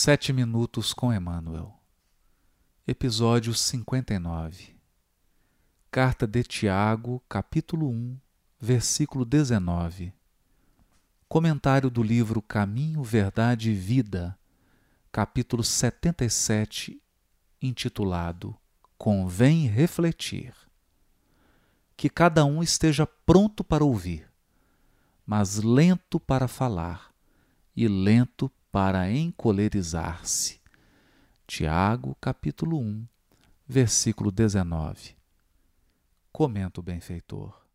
Sete Minutos com Emmanuel, Episódio 59 Carta de Tiago, capítulo 1, versículo 19 Comentário do livro Caminho, Verdade e Vida, capítulo 77, intitulado Convém Refletir. Que cada um esteja pronto para ouvir, mas lento para falar e lento para encolerizar-se. Tiago, capítulo 1, versículo 19. Comenta o benfeitor.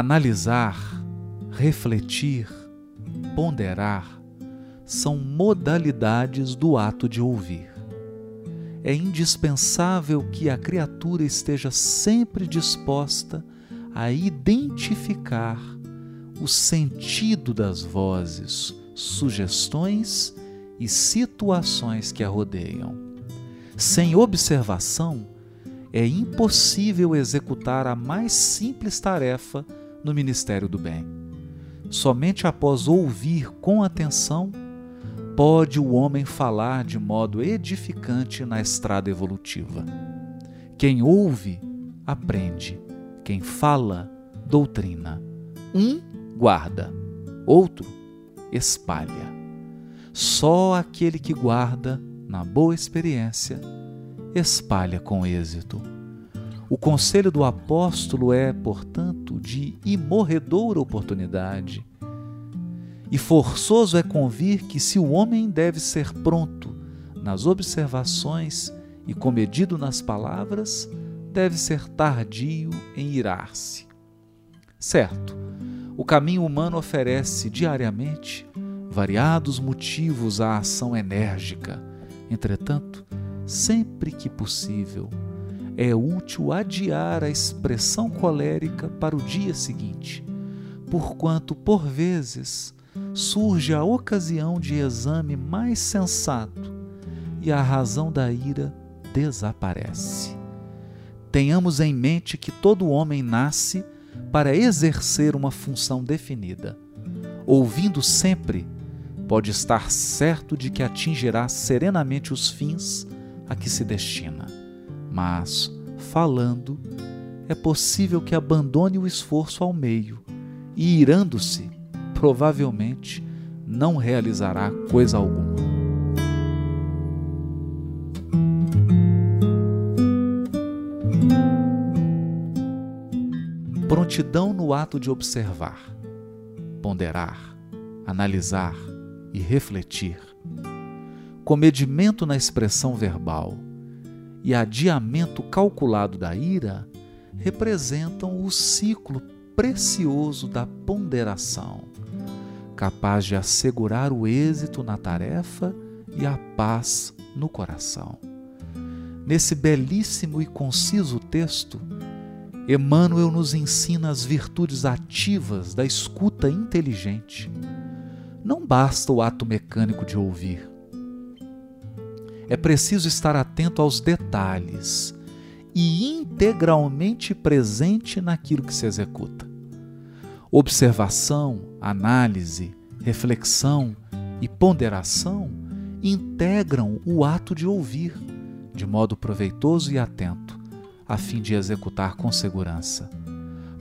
Analisar, refletir, ponderar são modalidades do ato de ouvir. É indispensável que a criatura esteja sempre disposta a identificar o sentido das vozes, sugestões e situações que a rodeiam. Sem observação, é impossível executar a mais simples tarefa no ministério do bem. Somente após ouvir com atenção pode o homem falar de modo edificante na estrada evolutiva. Quem ouve, aprende. Quem fala, doutrina. Um guarda, outro espalha. Só aquele que guarda, na boa experiência, espalha com êxito. O conselho do apóstolo é, portanto, de imorredoura oportunidade. E forçoso é convir que, se o homem deve ser pronto nas observações e comedido nas palavras, deve ser tardio em irar-se. Certo, o caminho humano oferece diariamente variados motivos à ação enérgica. Entretanto, sempre que possível, é útil adiar a expressão colérica para o dia seguinte, porquanto, por vezes, surge a ocasião de exame mais sensato e a razão da ira desaparece. Tenhamos em mente que todo homem nasce para exercer uma função definida. Ouvindo sempre, pode estar certo de que atingirá serenamente os fins a que se destina mas, falando, é possível que abandone o esforço ao meio e, irando-se, provavelmente não realizará coisa alguma. Prontidão no ato de observar, ponderar, analisar e refletir. Comedimento na expressão verbal e adiamento calculado da ira representam o ciclo precioso da ponderação, capaz de assegurar o êxito na tarefa e a paz no coração. Nesse belíssimo e conciso texto, Emmanuel nos ensina as virtudes ativas da escuta inteligente. Não basta o ato mecânico de ouvir é preciso estar atento aos detalhes e integralmente presente naquilo que se executa. Observação, análise, reflexão e ponderação integram o ato de ouvir de modo proveitoso e atento, a fim de executar com segurança.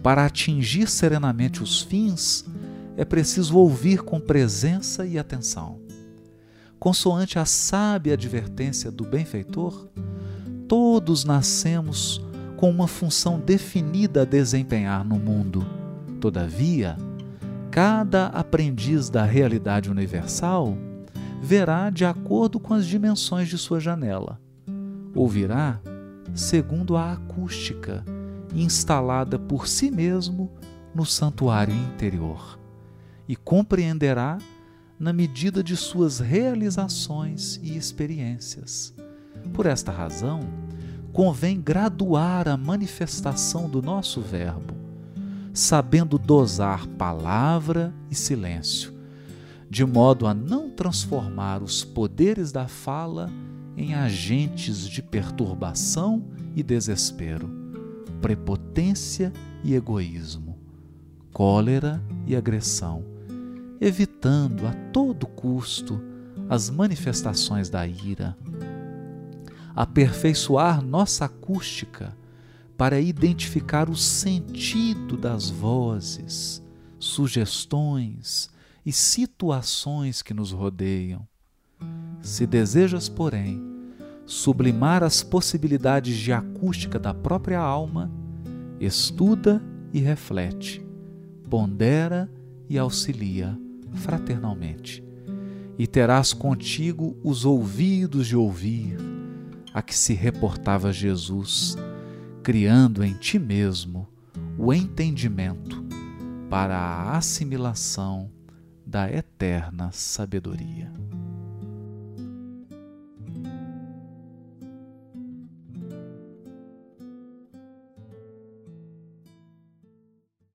Para atingir serenamente os fins, é preciso ouvir com presença e atenção consoante a sábia advertência do benfeitor, todos nascemos com uma função definida a desempenhar no mundo. Todavia, cada aprendiz da realidade universal verá de acordo com as dimensões de sua janela. Ouvirá segundo a acústica instalada por si mesmo no santuário interior e compreenderá na medida de suas realizações e experiências. Por esta razão, convém graduar a manifestação do nosso Verbo, sabendo dosar palavra e silêncio, de modo a não transformar os poderes da fala em agentes de perturbação e desespero, prepotência e egoísmo, cólera e agressão, evitando a todo custo as manifestações da ira. Aperfeiçoar nossa acústica para identificar o sentido das vozes, sugestões e situações que nos rodeiam. Se desejas, porém, sublimar as possibilidades de acústica da própria alma, estuda e reflete, pondera e auxilia fraternalmente. E terás contigo os ouvidos de ouvir, a que se reportava Jesus, criando em ti mesmo o entendimento para a assimilação da eterna sabedoria.